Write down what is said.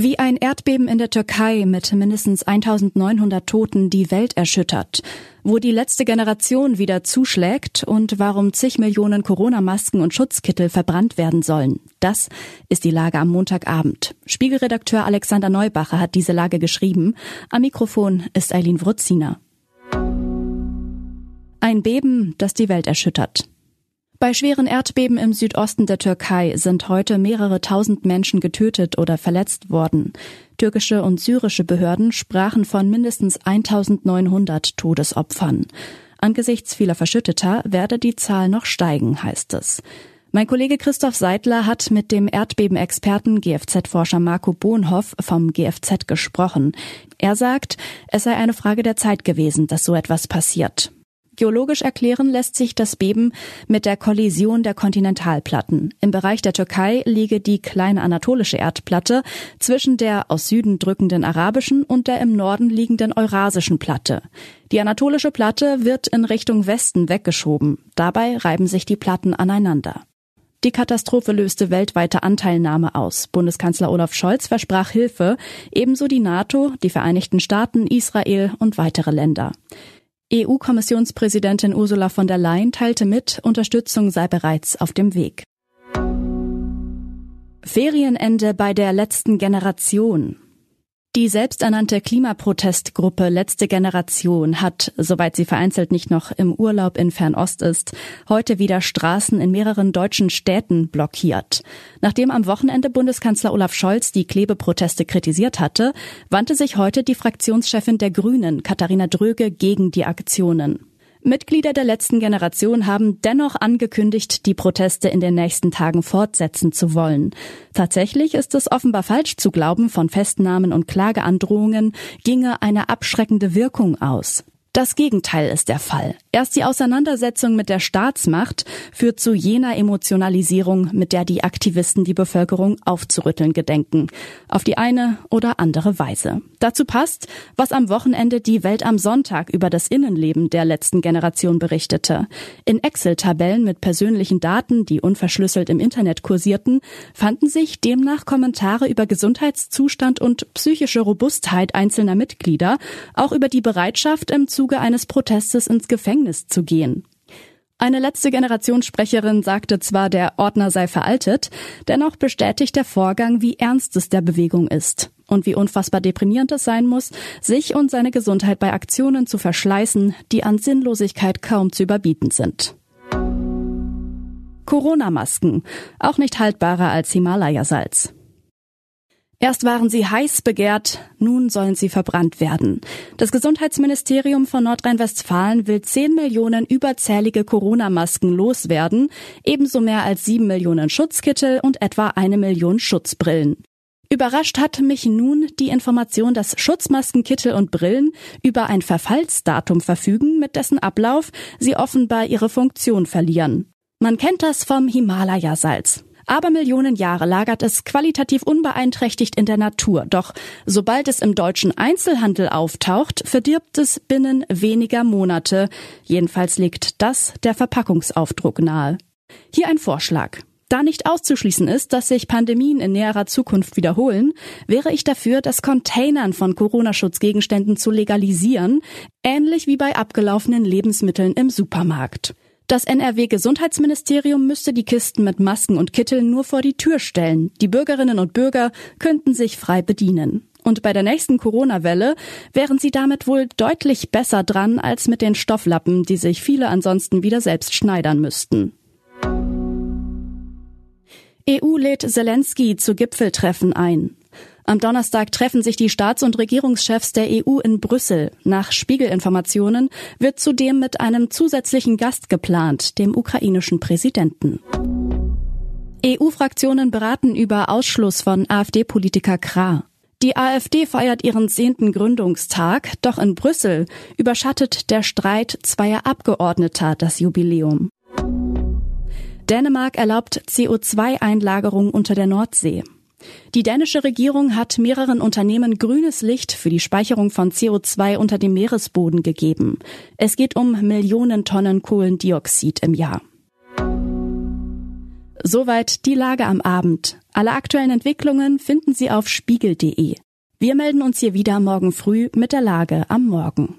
Wie ein Erdbeben in der Türkei mit mindestens 1900 Toten die Welt erschüttert, wo die letzte Generation wieder zuschlägt und warum zig Millionen Corona-Masken und Schutzkittel verbrannt werden sollen. Das ist die Lage am Montagabend. Spiegelredakteur Alexander Neubacher hat diese Lage geschrieben. Am Mikrofon ist Eileen Wrutziner. Ein Beben, das die Welt erschüttert. Bei schweren Erdbeben im Südosten der Türkei sind heute mehrere tausend Menschen getötet oder verletzt worden. Türkische und syrische Behörden sprachen von mindestens 1900 Todesopfern. Angesichts vieler Verschütteter werde die Zahl noch steigen, heißt es. Mein Kollege Christoph Seidler hat mit dem Erdbebenexperten GFZ-Forscher Marco Bohnhoff vom GFZ gesprochen. Er sagt, es sei eine Frage der Zeit gewesen, dass so etwas passiert. Geologisch erklären lässt sich das Beben mit der Kollision der Kontinentalplatten. Im Bereich der Türkei liege die kleine anatolische Erdplatte zwischen der aus Süden drückenden arabischen und der im Norden liegenden eurasischen Platte. Die anatolische Platte wird in Richtung Westen weggeschoben. Dabei reiben sich die Platten aneinander. Die Katastrophe löste weltweite Anteilnahme aus. Bundeskanzler Olaf Scholz versprach Hilfe, ebenso die NATO, die Vereinigten Staaten, Israel und weitere Länder. EU-Kommissionspräsidentin Ursula von der Leyen teilte mit, Unterstützung sei bereits auf dem Weg. Ferienende bei der letzten Generation. Die selbsternannte Klimaprotestgruppe Letzte Generation hat, soweit sie vereinzelt nicht noch im Urlaub in Fernost ist, heute wieder Straßen in mehreren deutschen Städten blockiert. Nachdem am Wochenende Bundeskanzler Olaf Scholz die Klebeproteste kritisiert hatte, wandte sich heute die Fraktionschefin der Grünen, Katharina Dröge, gegen die Aktionen. Mitglieder der letzten Generation haben dennoch angekündigt, die Proteste in den nächsten Tagen fortsetzen zu wollen. Tatsächlich ist es offenbar falsch zu glauben, von Festnahmen und Klageandrohungen ginge eine abschreckende Wirkung aus. Das Gegenteil ist der Fall. Erst die Auseinandersetzung mit der Staatsmacht führt zu jener Emotionalisierung, mit der die Aktivisten die Bevölkerung aufzurütteln gedenken. Auf die eine oder andere Weise. Dazu passt, was am Wochenende die Welt am Sonntag über das Innenleben der letzten Generation berichtete. In Excel-Tabellen mit persönlichen Daten, die unverschlüsselt im Internet kursierten, fanden sich demnach Kommentare über Gesundheitszustand und psychische Robustheit einzelner Mitglieder, auch über die Bereitschaft im Zuge eines Protestes ins Gefängnis zu gehen. Eine letzte Generationssprecherin sagte zwar, der Ordner sei veraltet, dennoch bestätigt der Vorgang, wie ernst es der Bewegung ist und wie unfassbar deprimierend es sein muss, sich und seine Gesundheit bei Aktionen zu verschleißen, die an Sinnlosigkeit kaum zu überbieten sind. Corona-Masken, auch nicht haltbarer als Himalaya-Salz. Erst waren sie heiß begehrt, nun sollen sie verbrannt werden. Das Gesundheitsministerium von Nordrhein-Westfalen will 10 Millionen überzählige Corona-Masken loswerden, ebenso mehr als 7 Millionen Schutzkittel und etwa eine Million Schutzbrillen. Überrascht hat mich nun die Information, dass Schutzmasken, Kittel und Brillen über ein Verfallsdatum verfügen, mit dessen Ablauf sie offenbar ihre Funktion verlieren. Man kennt das vom Himalaya-Salz. Aber Millionen Jahre lagert es qualitativ unbeeinträchtigt in der Natur. Doch sobald es im deutschen Einzelhandel auftaucht, verdirbt es binnen weniger Monate. Jedenfalls legt das der Verpackungsaufdruck nahe. Hier ein Vorschlag. Da nicht auszuschließen ist, dass sich Pandemien in näherer Zukunft wiederholen, wäre ich dafür, das Containern von Corona-Schutzgegenständen zu legalisieren, ähnlich wie bei abgelaufenen Lebensmitteln im Supermarkt. Das NRW-Gesundheitsministerium müsste die Kisten mit Masken und Kitteln nur vor die Tür stellen. Die Bürgerinnen und Bürger könnten sich frei bedienen. Und bei der nächsten Corona-Welle wären sie damit wohl deutlich besser dran als mit den Stofflappen, die sich viele ansonsten wieder selbst schneidern müssten. EU lädt Zelensky zu Gipfeltreffen ein. Am Donnerstag treffen sich die Staats- und Regierungschefs der EU in Brüssel. Nach Spiegelinformationen wird zudem mit einem zusätzlichen Gast geplant, dem ukrainischen Präsidenten. EU-Fraktionen beraten über Ausschluss von AfD-Politiker Krah. Die AfD feiert ihren zehnten Gründungstag, doch in Brüssel überschattet der Streit zweier Abgeordneter das Jubiläum. Dänemark erlaubt CO2-Einlagerung unter der Nordsee. Die dänische Regierung hat mehreren Unternehmen grünes Licht für die Speicherung von CO2 unter dem Meeresboden gegeben. Es geht um Millionen Tonnen Kohlendioxid im Jahr. Soweit die Lage am Abend. Alle aktuellen Entwicklungen finden Sie auf spiegel.de. Wir melden uns hier wieder morgen früh mit der Lage am Morgen.